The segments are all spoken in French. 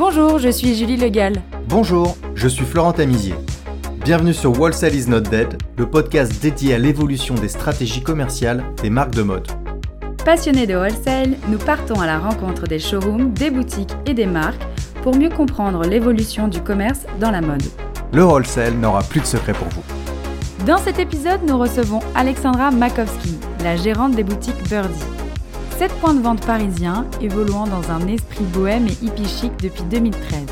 Bonjour, je suis Julie Legal. Bonjour, je suis Florent Tamizier. Bienvenue sur Wholesale is not dead, le podcast dédié à l'évolution des stratégies commerciales des marques de mode. Passionnés de wholesale, nous partons à la rencontre des showrooms, des boutiques et des marques pour mieux comprendre l'évolution du commerce dans la mode. Le wholesale n'aura plus de secret pour vous. Dans cet épisode, nous recevons Alexandra Makowski, la gérante des boutiques Birdie. Sept points de vente parisiens évoluant dans un esprit bohème et hippie chic depuis 2013.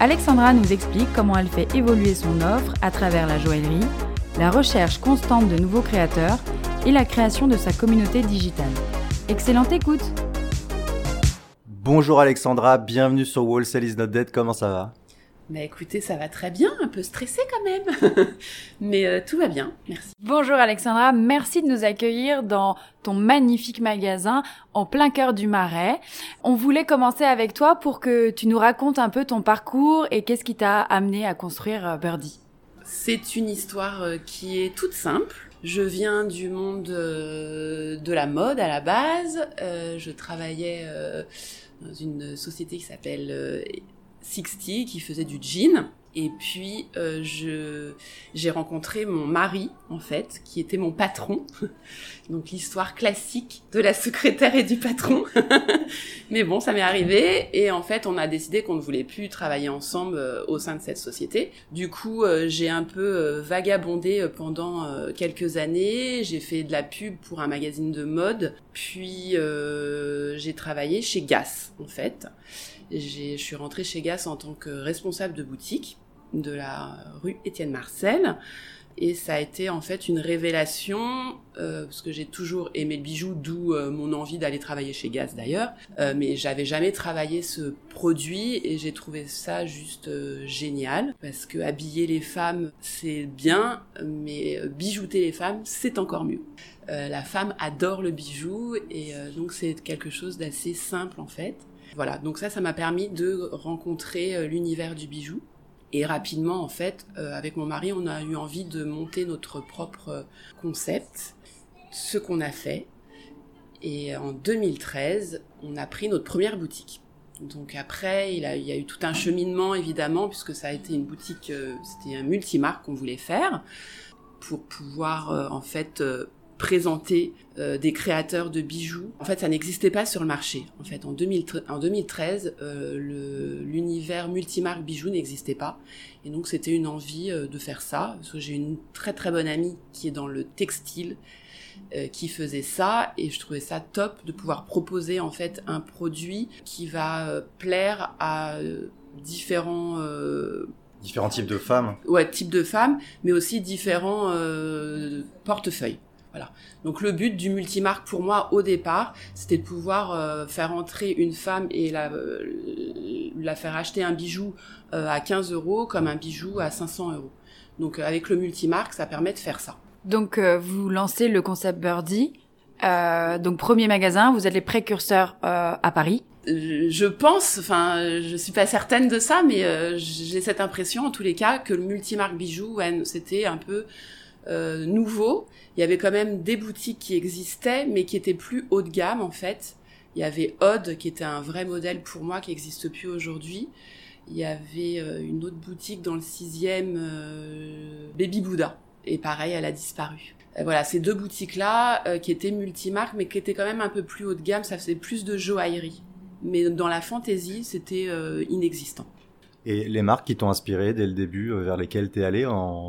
Alexandra nous explique comment elle fait évoluer son offre à travers la joaillerie, la recherche constante de nouveaux créateurs et la création de sa communauté digitale. Excellente écoute Bonjour Alexandra, bienvenue sur Wholesale is not dead, comment ça va? Mais écoutez, ça va très bien, un peu stressé quand même. Mais euh, tout va bien, merci. Bonjour Alexandra, merci de nous accueillir dans ton magnifique magasin en plein cœur du Marais. On voulait commencer avec toi pour que tu nous racontes un peu ton parcours et qu'est-ce qui t'a amené à construire euh, Birdie. C'est une histoire euh, qui est toute simple. Je viens du monde de la mode à la base. je travaillais dans une société qui s'appelle 60 qui faisait du jean. Et puis euh, je j'ai rencontré mon mari en fait, qui était mon patron. Donc l'histoire classique de la secrétaire et du patron. Mais bon, ça m'est arrivé et en fait, on a décidé qu'on ne voulait plus travailler ensemble euh, au sein de cette société. Du coup, euh, j'ai un peu vagabondé pendant quelques années. J'ai fait de la pub pour un magazine de mode, puis j'ai travaillé chez Gas en fait. Je suis rentrée chez Gas en tant que responsable de boutique de la rue Étienne Marcel. Et ça a été en fait une révélation, euh, parce que j'ai toujours aimé le bijou, d'où euh, mon envie d'aller travailler chez Gas d'ailleurs. Euh, mais j'avais jamais travaillé ce produit et j'ai trouvé ça juste génial, parce que habiller les femmes c'est bien, mais bijouter les femmes c'est encore mieux. la femme adore le bijou et donc c'est quelque chose d'assez simple en fait. Voilà, donc ça, ça m'a permis de rencontrer euh, l'univers du bijou. Et rapidement, en fait, euh, avec mon mari, on a eu envie de monter notre propre euh, concept, ce qu'on a fait. Et en 2013, on a pris notre première boutique. Donc après, il, y a eu tout un cheminement, évidemment, puisque ça a été une boutique, c'était un multimarque qu'on voulait faire, pour pouvoir, en fait, présenter euh, des créateurs de bijoux. En fait, ça n'existait pas sur le marché. En fait, en, 2013, euh, l'univers multimarque bijoux n'existait pas. Et donc, c'était une envie euh, de faire ça. Parce que j'ai une très très bonne amie qui est dans le textile, qui faisait ça. Et je trouvais ça top de pouvoir proposer en fait un produit qui va plaire à différents différents types de femmes. Ouais, types de femmes, mais aussi différents portefeuilles. Voilà. Donc le but du multimarque pour moi au départ, c'était de pouvoir euh, faire entrer une femme et la, euh, la faire acheter un bijou euh, à 15 euros comme un bijou à 500 euros. Donc avec le multimarque, ça permet de faire ça. Donc vous lancez le concept Birdie. donc premier magasin, vous êtes les précurseurs à Paris. Je pense, enfin, je suis pas certaine de ça, mais j'ai cette impression, en tous les cas, que le multimarque bijou, c'était un peu euh, nouveau. Il y avait quand même des boutiques qui existaient, mais qui étaient plus haut de gamme en fait. Il y avait Odd, qui était un vrai modèle pour moi, qui n'existe plus aujourd'hui. Il y avait euh, une autre boutique dans le sixième, euh, Baby Buddha. Et pareil, elle a disparu. voilà, ces deux boutiques-là, qui étaient multimarques, mais qui étaient quand même un peu plus haut de gamme, ça faisait plus de joaillerie. Mais dans la fantaisie, c'était inexistant. Et les marques qui t'ont inspiré dès le début, euh, vers lesquelles t'es allé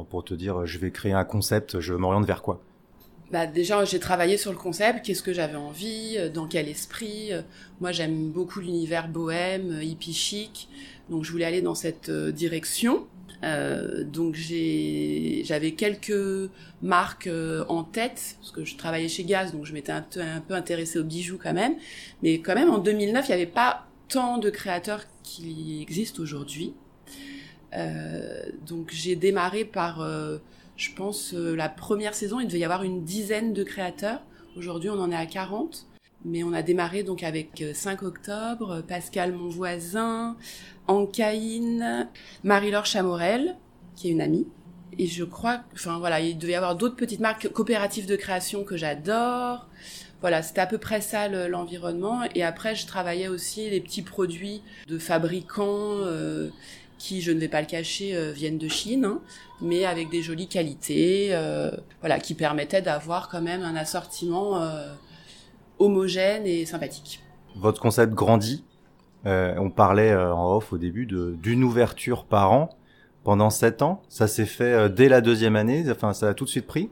pour te dire euh, je vais créer un concept, je m'oriente vers quoi? Bah déjà, j'ai travaillé sur le concept, qu'est-ce que j'avais envie, euh, dans quel esprit? Moi, j'aime beaucoup l'univers bohème, hippie chic, donc je voulais aller dans cette direction. Euh, donc j'avais quelques marques en tête parce que je travaillais chez Gaz, donc je m'étais un, un, peu intéressée aux bijoux quand même. Mais quand même en 2009, il n'y avait pas tant de créateurs qui existent aujourd'hui. Euh, donc j'ai démarré par, euh, je pense, euh, la première saison, il devait y avoir une dizaine de créateurs. Aujourd'hui, on en est à 40. Mais on a démarré donc avec 5 octobre, Pascal mon voisin, Ancaïne, Marie-Laure Chamorel, qui est une amie. Et je crois, enfin voilà, il devait y avoir d'autres petites marques coopératives de création que j'adore. Voilà, c'était à peu près ça l'environnement. et après, je travaillais aussi les petits produits de fabricants euh, qui, je ne vais pas le cacher, euh, viennent de Chine, hein, mais avec des jolies qualités, euh, voilà, qui permettaient d'avoir quand même un assortiment homogène et sympathique. Votre concept grandit. on parlait en off au début d'une ouverture par an pendant sept ans. Ça s'est fait dès la deuxième année. Enfin, ça a tout de suite pris?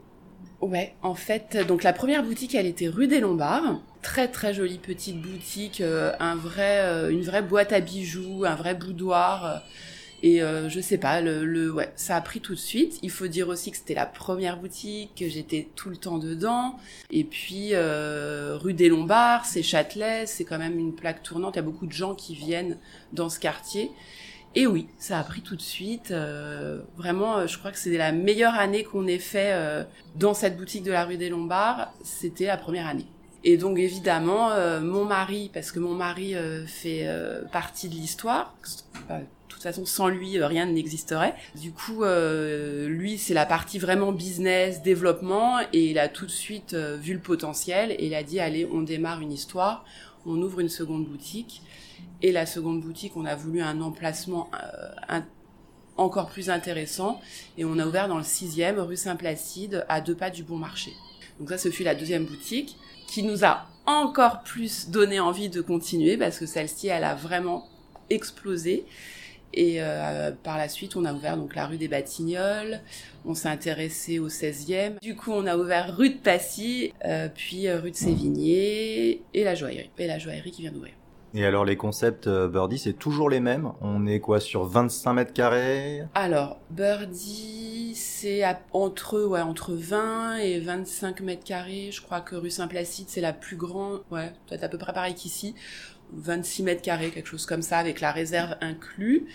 Ouais, en fait, donc la première boutique, elle était rue des Lombards. Très très jolie petite boutique, euh, un vrai, euh, une vraie boîte à bijoux, un vrai boudoir. Euh, et je sais pas, le, le, ouais, ça a pris tout de suite. Il faut dire aussi que c'était la première boutique, que j'étais tout le temps dedans. Et puis rue des Lombards, c'est Châtelet, c'est quand même une plaque tournante. Il y a beaucoup de gens qui viennent dans ce quartier. Et oui, ça a pris tout de suite. Euh, vraiment, euh, je crois que c'est la meilleure année qu'on ait fait euh, dans cette boutique de la rue des Lombards. C'était la première année. Et donc évidemment, mon mari, parce que mon mari fait partie de l'histoire. de toute façon, sans lui, rien n'existerait. Du coup, lui, c'est la partie vraiment business, développement, et il a tout de suite vu le potentiel et il a dit allez, on démarre une histoire, on ouvre une seconde boutique. Et la seconde boutique, on a voulu un emplacement euh, encore plus intéressant. Et on a ouvert dans le 6e, rue Saint-Placide, à deux pas du Bon Marché. Donc ça, ce fut la deuxième boutique qui nous a encore plus donné envie de continuer parce que celle-ci, elle a vraiment explosé. Et euh, par la suite, on a ouvert donc la rue des Batignolles. On s'est intéressé au 16e. Du coup, on a ouvert rue de Passy, euh, puis rue de Sévigné et la joaillerie. Et la joaillerie qui vient d'ouvrir. Et alors les concepts euh, Birdie, c'est toujours les mêmes On est quoi sur 25 mètres carrés? Alors Birdie, c'est entre ouais entre 20 et 25 mètres carrés. Je crois que rue Saint-Placide, c'est la plus grande. Ouais, peut-être à peu près pareil qu'ici. 26 mètres carrés, quelque chose comme ça, avec la réserve inclus.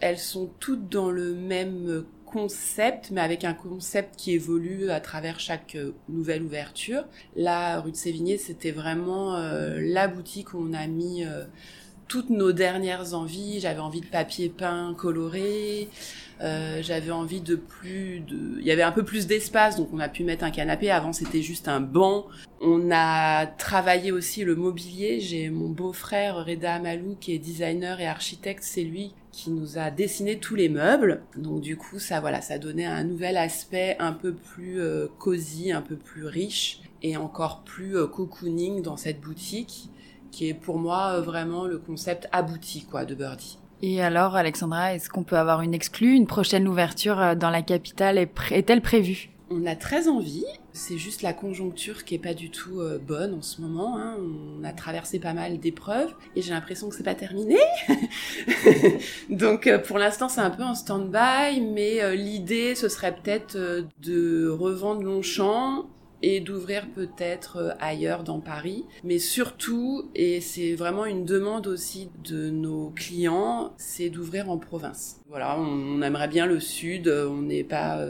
Elles sont toutes dans le même concept, mais avec un concept qui évolue à travers chaque euh, nouvelle ouverture. La rue de Sévigné, c'était vraiment euh, la boutique où on a mis euh, toutes nos dernières envies. J'avais envie de papier peint coloré. j'avais envie de plus de il y avait un peu plus d'espace donc on a pu mettre un canapé avant c'était juste un banc on a travaillé aussi le mobilier j'ai mon beau-frère Reda Amalou qui est designer et architecte c'est lui qui nous a dessiné tous les meubles. Donc du coup, ça voilà, ça donnait un nouvel aspect un peu plus euh, cosy, un peu plus riche et encore plus euh, cocooning dans cette boutique qui est pour moi euh, vraiment le concept abouti quoi de Birdie. Et alors, Alexandra, est-ce qu'on peut avoir une exclue, une prochaine ouverture dans la capitale? Est-elle prévue? On a très envie. C'est juste la conjoncture qui est pas du tout euh, bonne en ce moment. Hein. On a traversé pas mal d'épreuves et j'ai l'impression que c'est pas terminé. Donc euh, pour l'instant c'est un peu en stand-by, mais euh, l'idée ce serait peut-être de revendre Longchamp et d'ouvrir peut-être ailleurs dans Paris. Mais surtout, et c'est vraiment une demande aussi de nos clients, c'est d'ouvrir en province. Voilà, on, aimerait bien le sud, on n'est pas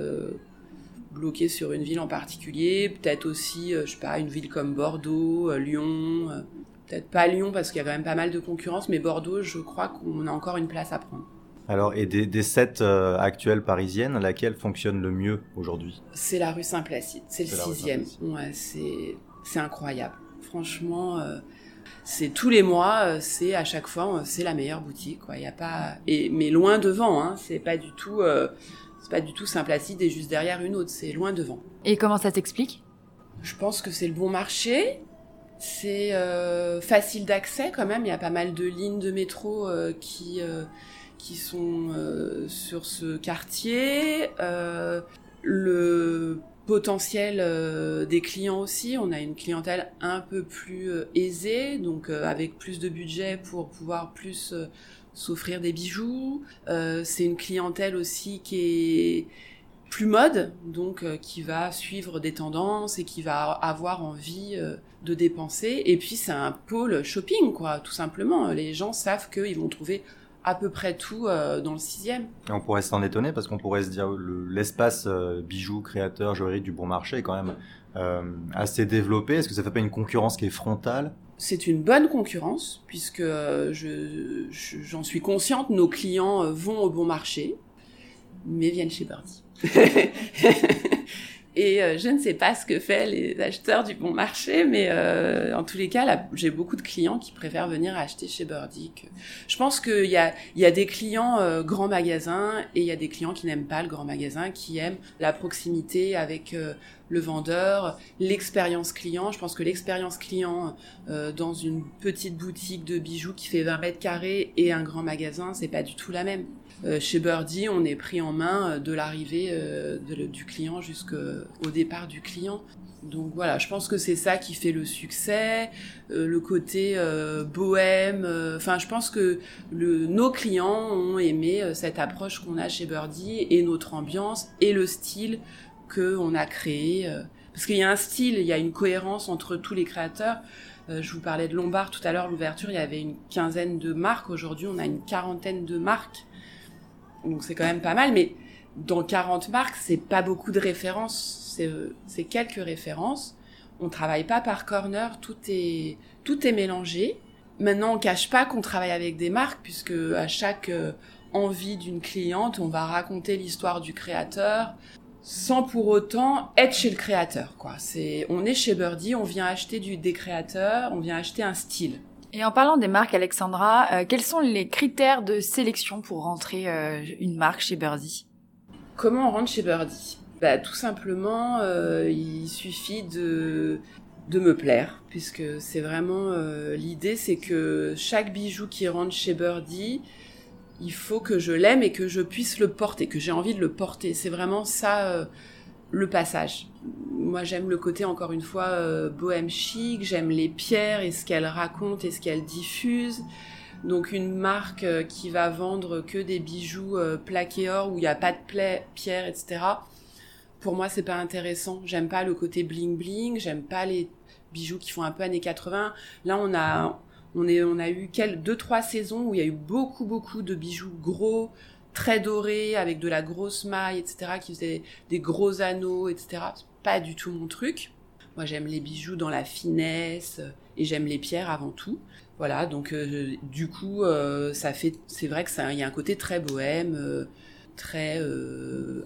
bloqué sur une ville en particulier, peut-être aussi, euh, je sais pas, une ville comme Bordeaux, euh, Lyon, euh, peut-être pas Lyon parce qu'il y a quand même pas mal de concurrence, mais Bordeaux, je crois qu'on a encore une place à prendre. Alors, et des, des sept actuelles parisiennes, laquelle fonctionne le mieux aujourd'hui? C'est la rue Saint-Placide, c'est le sixième. Ouais, c'est incroyable. Franchement, c'est tous les mois, c'est à chaque fois, c'est la meilleure boutique. Quoi. Y a pas, et, mais loin devant, hein, c'est pas du tout c'est pas du tout Saint-Placide et juste derrière une autre, c'est loin devant. Et comment ça s'explique Je pense que c'est le bon marché. C'est euh, facile d'accès quand même. Il y a pas mal de lignes de métro euh, qui euh, qui sont sur ce quartier. le potentiel des clients aussi. On a une clientèle un peu plus aisée, donc avec plus de budget pour pouvoir plus s'offrir des bijoux. Euh, c'est une clientèle aussi qui est plus mode, donc euh, qui va suivre des tendances et qui va avoir envie euh, de dépenser. Et puis c'est un pôle shopping, quoi, tout simplement. Les gens savent qu'ils vont trouver à peu près tout dans le sixième. on pourrait s'en étonner parce qu'on pourrait se dire l'espace bijoux, créateurs, joaillerie du bon marché est quand même assez développé. Est-ce que ça fait pas une concurrence qui est frontale c'est une bonne concurrence puisque j'en suis consciente, nos clients euh, vont au bon marché, mais viennent chez Birdie. Et euh, je ne sais pas ce que fait les acheteurs du bon marché, mais euh, en tous les cas, j'ai beaucoup de clients qui préfèrent venir acheter chez Birdie. Je pense qu'il y a, il y a des clients euh, grands magasins et il y a des clients qui n'aiment pas le grand magasin, qui aiment la proximité avec le vendeur, l'expérience client. Je pense que l'expérience client dans une petite boutique de bijoux qui fait 20 mètres carrés et un grand magasin, c'est pas du tout la même. Euh, chez Birdie, on est pris en main euh, de l'arrivée euh, du client jusqu'au départ du client. Donc voilà, je pense que c'est ça qui fait le succès, le côté bohème. Enfin, je pense que le, nos clients ont aimé cette approche qu'on a chez Birdie et notre ambiance et le style que on a créé. parce qu'il y a un style, il y a une cohérence entre tous les créateurs. je vous parlais de Lombard tout à l'heure, l'ouverture, il y avait une quinzaine de marques. Aujourd'hui, on a une quarantaine de marques donc c'est quand même pas mal, mais dans 40 marques, c'est pas beaucoup de références, c'est quelques références. On travaille pas par corner, tout est, tout est mélangé. Maintenant, on cache pas qu'on travaille avec des marques, puisque à chaque euh, envie d'une cliente, on va raconter l'histoire du créateur, sans pour autant être chez le créateur, quoi. C'est, on est chez Birdie, on vient acheter du, des créateurs, on vient acheter un style. Et en parlant des marques, Alexandra, euh, quels sont les critères de sélection pour rentrer euh, une marque chez Birdie? Comment on rentre chez Birdie? Bah, Tout simplement, euh, il suffit de, de me plaire, puisque c'est vraiment l'idée, c'est que chaque bijou qui rentre chez Birdie, il faut que je l'aime et que je puisse le porter, que j'ai envie de le porter. C'est vraiment ça le passage. Moi, j'aime le côté, encore une fois, euh, bohème chic, j'aime les pierres et ce qu'elles racontent et ce qu'elles diffusent. Donc une marque euh, qui va vendre que des bijoux euh, plaqués or où il n'y a pas de pierres, etc. Pour moi, c'est pas intéressant. J'aime pas le côté bling bling. J'aime pas les bijoux qui font un peu années 80. Là, on a, on a eu quelques, deux, trois saisons où il y a eu beaucoup, beaucoup de bijoux gros, très doré, avec de la grosse maille, etc., qui faisait des gros anneaux, etc. Pas du tout mon truc. Moi, j'aime les bijoux dans la finesse euh, et j'aime les pierres avant tout. Voilà, donc euh, du coup, euh, ça fait, c'est vrai que ça, il y a un côté très bohème, très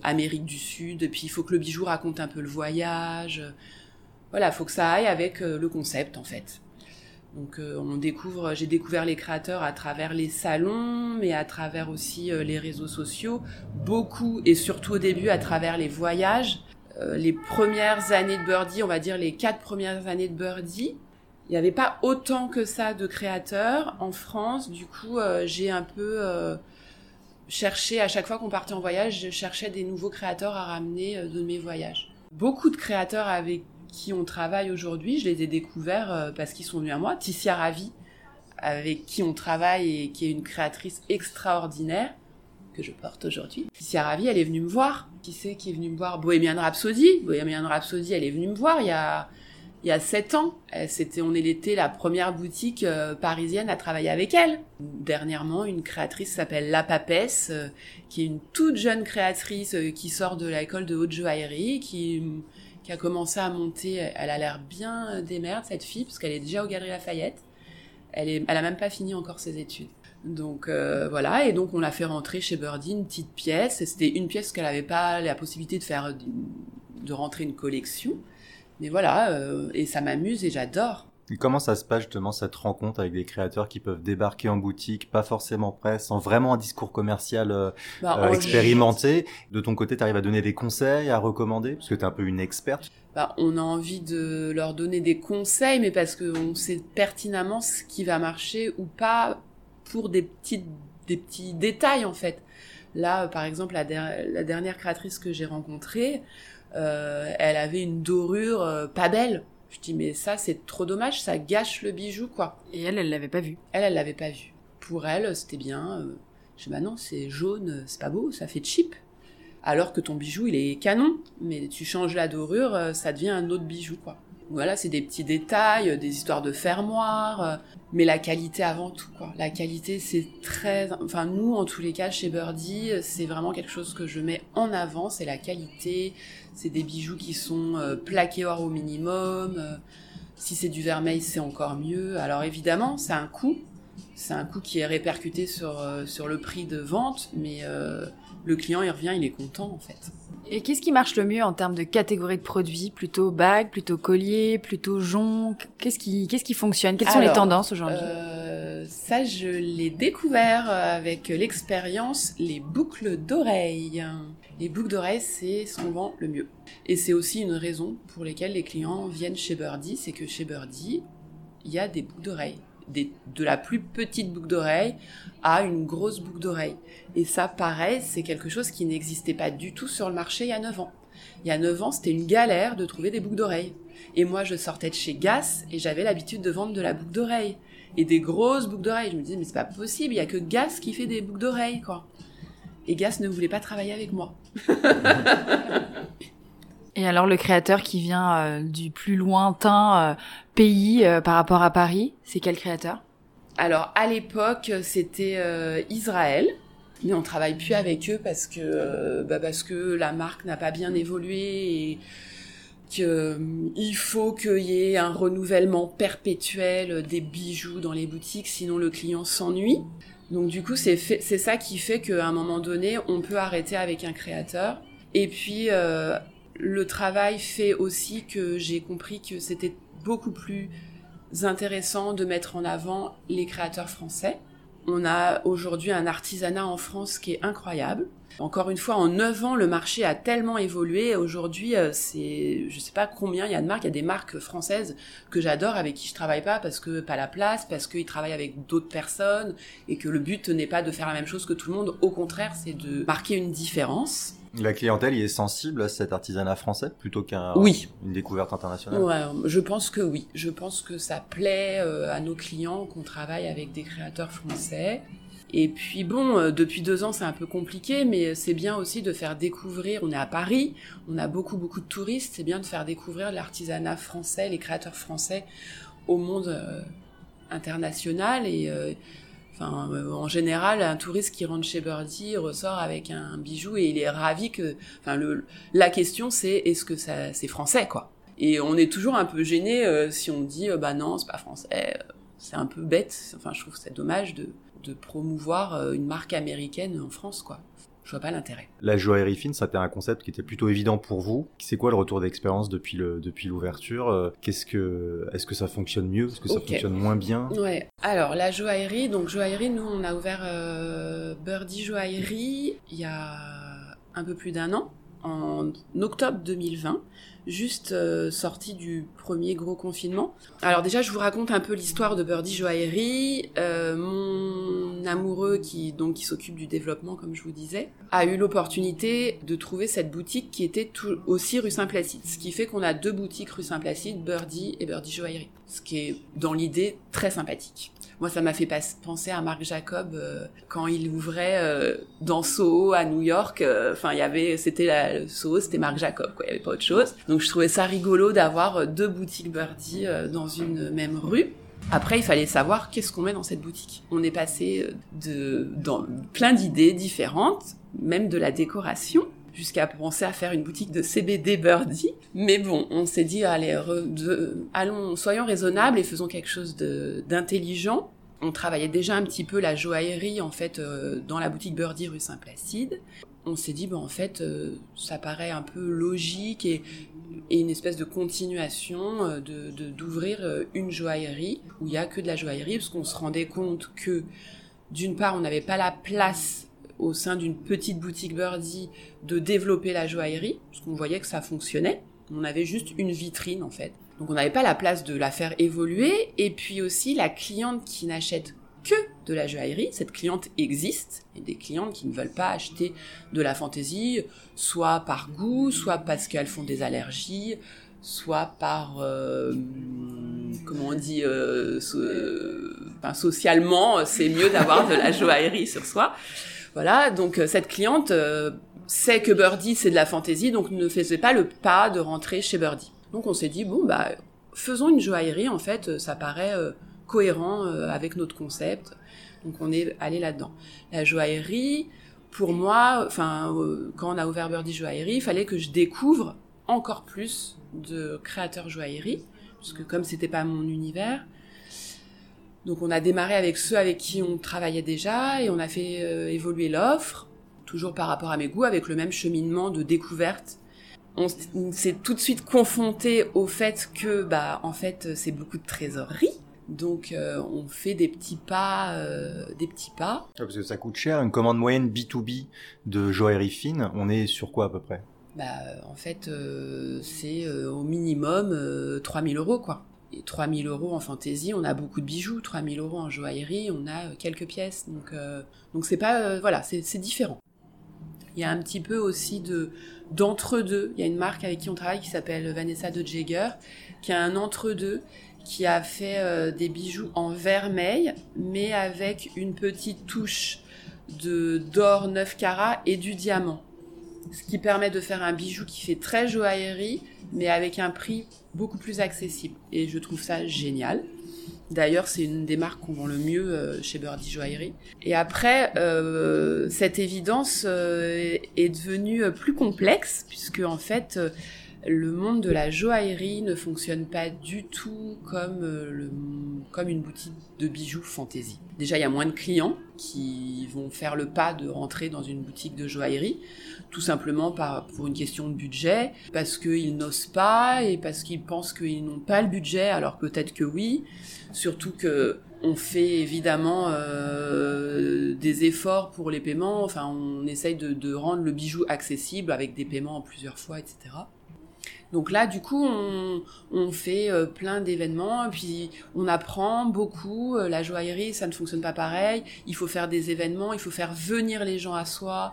Amérique du Sud. Et puis, il faut que le bijou raconte un peu le voyage. Voilà, il faut que ça aille avec le concept en fait. Donc euh, on découvre, j'ai découvert les créateurs à travers les salons, mais à travers aussi euh, les réseaux sociaux, beaucoup et surtout au début à travers les voyages. Euh, les premières années de Birdie, on va dire les quatre premières années de Birdie, il n'y avait pas autant que ça de créateurs en France. Du coup, j'ai un peu cherché à chaque fois qu'on partait en voyage, je cherchais des nouveaux créateurs à ramener de mes voyages. Beaucoup de créateurs avec qui on travaille aujourd'hui, je les ai découverts euh, parce qu'ils sont venus à moi. Ticia Ravi, avec qui on travaille et qui est une créatrice extraordinaire que je porte aujourd'hui. Ticia Ravi, elle est venue me voir. Qui c'est qui est venu me voir? Bohemian Rhapsody. Bohemian Rhapsody, elle est venue me voir il y a il y a sept ans. C'était, on était la première boutique euh, parisienne à travailler avec elle. Dernièrement, une créatrice s'appelle La Papesse, euh, qui est une toute jeune créatrice qui sort de l'école de haute joaillerie, qui qui a commencé à monter. Elle a l'air bien démerde, cette fille, parce qu'elle est déjà au Galeries Lafayette. Elle, est, elle a même pas fini encore ses études. Donc euh, voilà, et donc on l'a fait rentrer chez Birdie, une petite pièce. C'était une pièce qu'elle n'avait pas la possibilité de faire, de rentrer une collection. Mais voilà, euh, et ça m'amuse et j'adore. Et comment ça se passe justement cette rencontre avec des créateurs qui peuvent débarquer en boutique, pas forcément prêts, sans vraiment un discours commercial euh, bah, euh, expérimenté? De ton côté, tu arrives à donner des conseils, à recommander, parce que tu es un peu une experte. Bah, On a envie de leur donner des conseils, mais parce qu'on sait pertinemment ce qui va marcher ou pas pour des, petites, des petits détails en fait. Là, par exemple, la, la dernière créatrice que j'ai rencontrée, euh, elle avait une dorure euh, pas belle je dis, mais ça, c'est trop dommage, ça gâche le bijou, quoi. Et elle, elle l'avait pas vu. Elle, elle l'avait pas vu. Pour elle, c'était bien. Euh, je dis, bah non, c'est jaune, c'est pas beau, ça fait cheap. Alors que ton bijou, il est canon. Mais tu changes la dorure, euh, ça devient un autre bijou, quoi. Voilà, c'est des petits détails, des histoires de fermoirs, euh, mais la qualité avant tout, quoi. La qualité, c'est très, enfin, nous, en tous les cas, chez Birdie, c'est vraiment quelque chose que je mets en avant, c'est la qualité. C'est des bijoux qui sont euh, plaqués or au minimum. Euh, si c'est du vermeil, c'est encore mieux. Alors évidemment, c'est un coût. C'est un coût qui est répercuté sur, sur le prix de vente, mais le client, il revient, il est content, en fait. Et qu'est-ce qui marche le mieux en termes de catégorie de produits? Plutôt bague, plutôt collier, plutôt jonc Qu'est-ce qui, qu'est-ce qui fonctionne? Quelles sont les tendances aujourd'hui? euh, Ça, je l'ai découvert avec l'expérience, les boucles d'oreilles. Les boucles d'oreilles, c'est ce qu'on vend le mieux. Et c'est aussi une raison pour laquelle les clients viennent chez Birdie, c'est que chez Birdie, il y a des boucles d'oreilles de la plus petite boucle d'oreille à une grosse boucle d'oreille. Et ça, pareil, c'est quelque chose qui n'existait pas du tout sur le marché il y a 9 ans. Il y a 9 ans, c'était une galère de trouver des boucles d'oreilles. Et moi, je sortais de chez Gas et j'avais l'habitude de vendre de la boucle d'oreille. Et des grosses boucles d'oreilles. Je me disais, mais c'est pas possible, il y a que Gas qui fait des boucles d'oreilles, quoi. Et Gas ne voulait pas travailler avec moi. Et alors le créateur qui vient euh, du plus lointain euh, pays euh, par rapport à Paris, c'est quel créateur? Alors à l'époque c'était Israël, mais on travaille plus avec eux parce que bah parce que la marque n'a pas bien évolué et qu'il faut qu'il y ait un renouvellement perpétuel des bijoux dans les boutiques, sinon le client s'ennuie. Donc du coup c'est c'est ça qui fait qu'à un moment donné on peut arrêter avec un créateur. Et puis le travail fait aussi que j'ai compris que c'était beaucoup plus intéressant de mettre en avant les créateurs français. On a aujourd'hui un artisanat en France qui est incroyable. Encore une fois, en 9 ans, le marché a tellement évolué. Aujourd'hui, euh, c'est, je sais pas combien il y a de marques. Il y a des marques françaises que j'adore, avec qui je travaille pas parce que pas la place, parce qu'ils travaillent avec d'autres personnes et que le but n'est pas de faire la même chose que tout le monde. Au contraire, c'est de marquer une différence. La clientèle y est sensible à cet artisanat français plutôt qu'à oui. une découverte internationale? Ouais, je pense que oui. Je pense que ça plaît euh, à nos clients qu'on travaille avec des créateurs français. Et puis bon, euh, depuis deux ans c'est un peu compliqué, mais c'est bien aussi de faire découvrir, on est à Paris, on a beaucoup beaucoup de touristes, c'est bien de faire découvrir l'artisanat français, les créateurs français au monde euh, international et euh, en général, un touriste qui rentre chez Birdie ressort avec un bijou et il est ravi que. Enfin, le, la question c'est est-ce que ça c'est français quoi? Et on est toujours un peu gêné euh, si on dit euh, bah non c'est pas français. C'est un peu bête. Enfin, je trouve c'est dommage de, de promouvoir une marque américaine en France quoi je vois pas l'intérêt. La joaillerie fine, ça c'était un concept qui était plutôt évident pour vous. C'est quoi le retour d'expérience depuis le depuis l'ouverture euh, Qu'est-ce que est-ce que ça fonctionne mieux Est-ce que ça fonctionne moins bien? Ouais. Alors la joaillerie, donc joaillerie, nous on a ouvert euh, Birdie Joaillerie il y a un peu plus d'un an en octobre 2020, juste euh, sorti du premier gros confinement. Alors déjà, je vous raconte un peu l'histoire de Birdie Joaillerie. Euh, mon amoureux, qui donc qui s'occupe du développement, comme je vous disais, a eu l'opportunité de trouver cette boutique qui était aussi rue Saint-Placide. Ce qui fait qu'on a deux boutiques rue Saint-Placide, Birdie et Birdie Joaillerie. Ce qui est, dans l'idée, très sympathique. Moi, ça m'a fait penser à Marc Jacob euh, quand il ouvrait euh, dans Soho à New York. Euh, enfin, il y avait, c'était la Soho, c'était Marc Jacob, quoi. Il y avait pas autre chose. Donc, je trouvais ça rigolo d'avoir deux boutiques Birdie dans une même rue. Après, il fallait savoir qu'est-ce qu'on met dans cette boutique. On est passé de dans plein d'idées différentes, même de la décoration jusqu'à penser à faire une boutique de CBD Birdie. Mais bon, on s'est dit, allez, allons, soyons raisonnables et faisons quelque chose d'intelligent. On travaillait déjà un petit peu la joaillerie, en fait, euh, dans la boutique Birdie rue Saint-Placide. On s'est dit, en fait, euh, ça paraît un peu logique et, et une espèce de continuation euh, de d'ouvrir une joaillerie où il y a que de la joaillerie, parce qu'on se rendait compte que, d'une part, on n'avait pas la place au sein d'une petite boutique Birdie de développer la joaillerie, parce qu'on voyait que ça fonctionnait. On avait juste une vitrine en fait. Donc on n'avait pas la place de la faire évoluer. Et puis aussi la cliente qui n'achète que de la joaillerie, cette cliente existe, et des clientes qui ne veulent pas acheter de la fantaisie, soit par goût, soit parce qu'elles font des allergies, soit par euh, comment on dit euh, socialement c'est mieux d'avoir de la joaillerie sur soi voilà, donc euh, cette cliente euh, sait que Birdie c'est de la fantaisie, donc ne faisait pas le pas de rentrer chez Birdie. Donc on s'est dit bon bah faisons une joaillerie en fait, euh, ça paraît cohérent avec notre concept. Donc on est allé là-dedans. La joaillerie, pour moi, enfin quand on a ouvert Birdie Joaillerie, il fallait que je découvre encore plus de créateurs joaillerie, parce que comme c'était pas mon univers, donc on a démarré avec ceux avec qui on travaillait déjà et on a fait euh, évoluer l'offre, toujours par rapport à mes goûts, avec le même cheminement de découverte. On s'est tout de suite confronté au fait que, bah, en fait, c'est beaucoup de trésorerie. Donc, euh, on fait des petits pas, euh, des petits pas. parce que ça coûte cher. Une commande moyenne B2B de joaillerie fine, on est sur quoi à peu près? Bah, en fait, c'est au minimum 3000 euros, quoi. Et 3000 euros en fantaisie, on a beaucoup de bijoux. 3000 euros en joaillerie, on a quelques pièces. Donc, donc c'est pas, voilà, c'est différent. Il y a un petit peu aussi de d'entre-deux. Il y a une marque avec qui on travaille qui s'appelle Vanessa de Jaeger, qui a un entre-deux qui a fait euh, des bijoux en vermeil, mais avec une petite touche de d'or 9 carats et du diamant. Ce qui permet de faire un bijou qui fait très joaillerie, mais avec un prix beaucoup plus accessible. Et je trouve ça génial. D'ailleurs, c'est une des marques qu'on vend le mieux euh, chez Birdie Joaillerie. Et après, euh, cette évidence est devenue plus complexe, puisque en fait, le monde de la joaillerie ne fonctionne pas du tout comme, euh, comme une boutique de bijoux fantaisie. Déjà, il y a moins de clients qui vont faire le pas de rentrer dans une boutique de joaillerie, tout simplement par, pour une question de budget, parce qu'ils n'osent pas et parce qu'ils pensent qu'ils n'ont pas le budget, alors peut-être que oui. Surtout que on fait évidemment euh, des efforts pour les paiements. Enfin, on essaye de, de rendre le bijou accessible avec des paiements en plusieurs fois, etc. Donc là, du coup, on, fait euh, plein d'événements, puis on apprend beaucoup. Euh, la joaillerie, ça ne fonctionne pas pareil. Il faut faire des événements, il faut faire venir les gens à soi.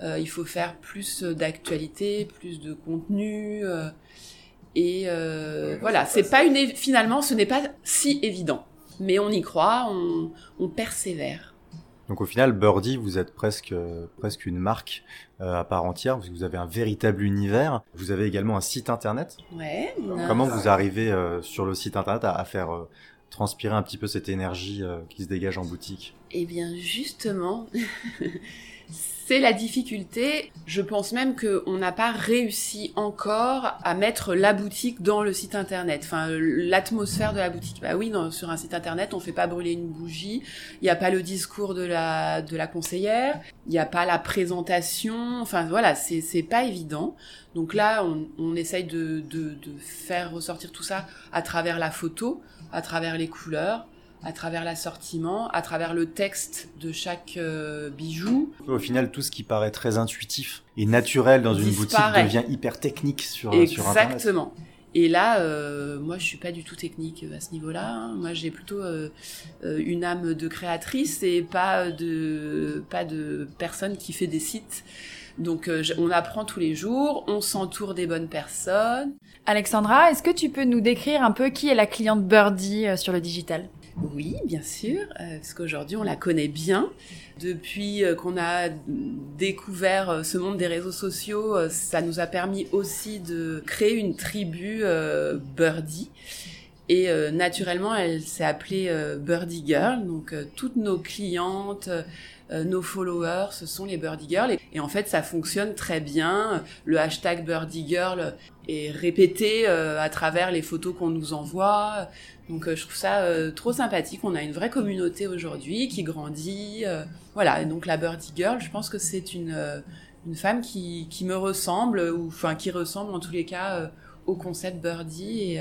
Euh, il faut faire plus d'actualité, plus de contenu. et voilà, c'est pas une. Finalement, ce n'est pas si évident, mais on y croit, on persévère. Donc au final, Birdie, vous êtes presque euh, presque une marque euh, à part entière, parce que vous avez un véritable univers. Vous avez également un site internet. Ouais. Comment vous arrivez euh, sur le site internet à, faire transpirer un petit peu cette énergie qui se dégage en boutique? Eh bien justement, c'est la difficulté. Je pense même qu'on n'a pas réussi encore à mettre la boutique dans le site internet. Enfin, l'atmosphère de la boutique. Bah oui, sur un site internet, on fait pas brûler une bougie. Il n'y a pas le discours de la de la conseillère. Il n'y a pas la présentation. Enfin voilà, c'est c'est pas évident. Donc là, on, on essaye de, de de faire ressortir tout ça à travers la photo, à travers les couleurs à travers l'assortiment, à travers le texte de chaque euh, bijou. Au final, tout ce qui paraît très intuitif et naturel dans une boutique devient hyper technique sur, Exactement. Et là, euh, moi, je suis pas du tout technique à ce niveau-là. Hein. Moi, j'ai plutôt euh, une âme de créatrice et pas de pas de personne qui fait des sites. Donc, on apprend tous les jours, on s'entoure des bonnes personnes. Alexandra, est-ce que tu peux nous décrire un peu qui est la cliente Birdie sur le digital? Oui, bien sûr, euh, parce qu'aujourd'hui on la connaît bien. Depuis euh, qu'on a découvert euh, ce monde des réseaux sociaux, ça nous a permis aussi de créer une tribu Birdie. Et naturellement, elle s'est appelée Birdie Girl. Donc toutes nos clientes, nos followers, ce sont les Birdie Girls. Et, en fait, ça fonctionne très bien. Le hashtag Birdie Girl est répété à travers les photos qu'on nous envoie. Donc euh, je trouve ça euh, trop sympathique. On a une vraie communauté aujourd'hui qui grandit. Euh, voilà, et donc la Birdie Girl, je pense que c'est une, une femme qui, qui me ressemble, ou enfin qui ressemble en tous les cas au concept Birdie.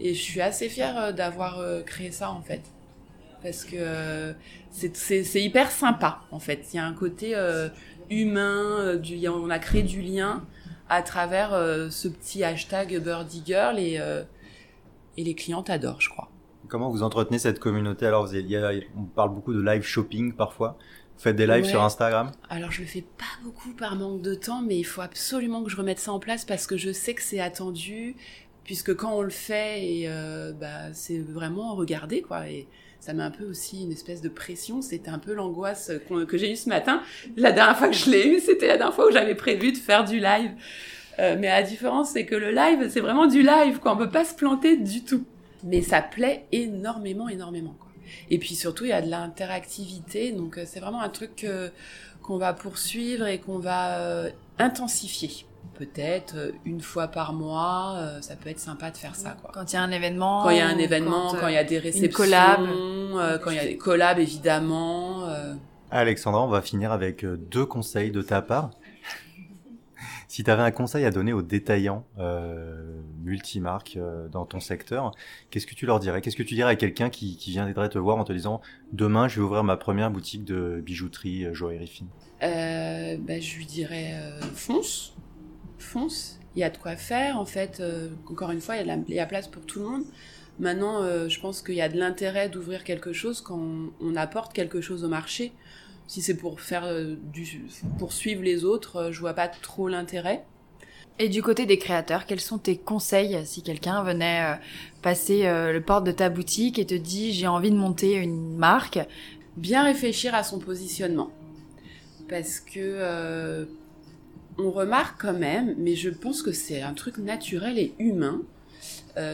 Et je suis assez fière d'avoir créé ça en fait. Parce que c'est hyper sympa en fait. Il y a un côté humain, du, on a créé du lien à travers ce petit hashtag Birdie Girl et et les clients adorent, je crois. Comment vous entretenez cette communauté? Alors, vous on parle beaucoup de live shopping parfois. Vous faites des lives sur Instagram? Alors, je le fais pas beaucoup par manque de temps, mais il faut absolument que je remette ça en place parce que je sais que c'est attendu, puisque quand on le fait, et euh, bah, c'est vraiment regarder, quoi. Et ça met un peu aussi une espèce de pression. C'était un peu l'angoisse que j'ai eue ce matin. La dernière fois que je l'ai eue, c'était la dernière fois où j'avais prévu de faire du live. Euh, mais la différence, c'est que le live, c'est vraiment du live, quoi. On peut pas se planter du tout. Mais ça plaît énormément, énormément, quoi. Et puis surtout, il y a de l'interactivité, donc euh, c'est vraiment un truc qu'on va poursuivre et qu'on va euh, intensifier. Peut-être une fois par mois, ça peut être sympa de faire ça, quoi. Quand il y a un événement. Quand il y a un événement, quand il y a des réceptions. Une collab. quand il y a des collabs, évidemment. Alexandra, on va finir avec euh, deux conseils de ta part. Si tu avais un conseil à donner aux détaillants euh, multimarques euh, dans ton secteur, qu'est-ce que tu leur dirais? Qu'est-ce que tu dirais à quelqu'un qui, qui viendrait te voir en te disant demain je vais ouvrir ma première boutique de bijouterie, euh, joaillerie fine? Euh, bah, Je lui dirais euh, fonce, fonce. Il y a de quoi faire en fait. encore une fois, il y, a la, il y a place pour tout le monde. Maintenant, je pense qu'il y a de l'intérêt d'ouvrir quelque chose quand on, on apporte quelque chose au marché. Si c'est pour faire euh, du, pour suivre les autres, euh, je vois pas trop l'intérêt. Et du côté des créateurs, quels sont tes conseils si quelqu'un venait euh, passer le porte de ta boutique et te dit j'ai envie de monter une marque? Bien réfléchir à son positionnement. Parce que on remarque quand même, mais je pense que c'est un truc naturel et humain,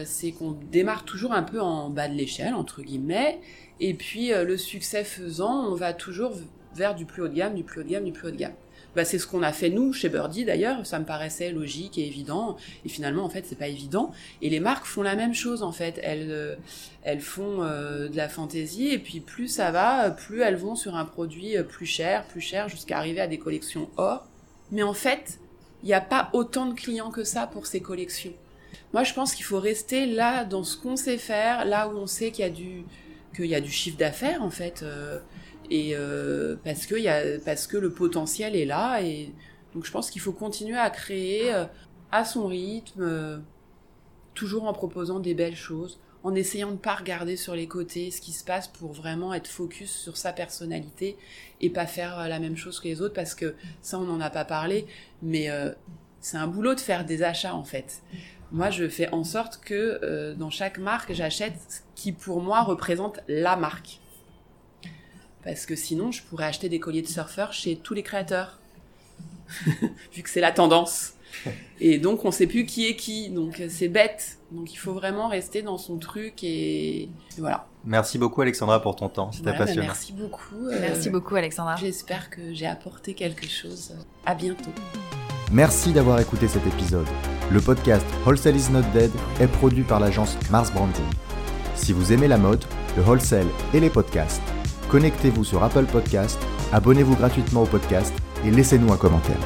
c'est qu'on démarre toujours un peu en bas de l'échelle, entre guillemets, et puis le succès faisant, on va toujours vers du plus haut de gamme, du plus haut de gamme, du plus haut de gamme. Bah, c'est ce qu'on a fait nous chez Birdie d'ailleurs, ça me paraissait logique et évident et finalement en fait c'est pas évident et les marques font la même chose en fait, elles euh, elles font euh, de la fantaisie et puis plus ça va, plus elles vont sur un produit euh, plus cher, plus cher jusqu'à arriver à des collections or. Mais en fait, il n'y a pas autant de clients que ça pour ces collections. Moi, je pense qu'il faut rester là dans ce qu'on sait faire, là où on sait qu'il y a du qu'il y a du chiffre d'affaires en fait et euh, parce que y a, parce que le potentiel est là et donc je pense qu'il faut continuer à créer euh, à son rythme euh, toujours en proposant des belles choses en essayant de pas regarder sur les côtés ce qui se passe pour vraiment être focus sur sa personnalité et pas faire la même chose que les autres parce que ça on n'en a pas parlé mais c'est un boulot de faire des achats en fait moi je fais en sorte que dans chaque marque j'achète ce qui pour moi représente la marque parce que sinon, je pourrais acheter des colliers de surfeurs chez tous les créateurs. Vu que c'est la tendance. Et donc, on sait plus qui est qui. Donc, c'est bête. Donc, il faut vraiment rester dans son truc et, voilà. Merci beaucoup, Alexandra, pour ton temps. C'était bah, passionnant. merci beaucoup. Euh, merci beaucoup, Alexandra. J'espère que j'ai apporté quelque chose. À bientôt. Merci d'avoir écouté cet épisode. Le podcast Wholesale is not dead est produit par l'agence Mars Branding. Si vous aimez la mode, le wholesale et les podcasts, connectez-vous sur Apple Podcast, abonnez-vous gratuitement au podcast et laissez-nous un commentaire.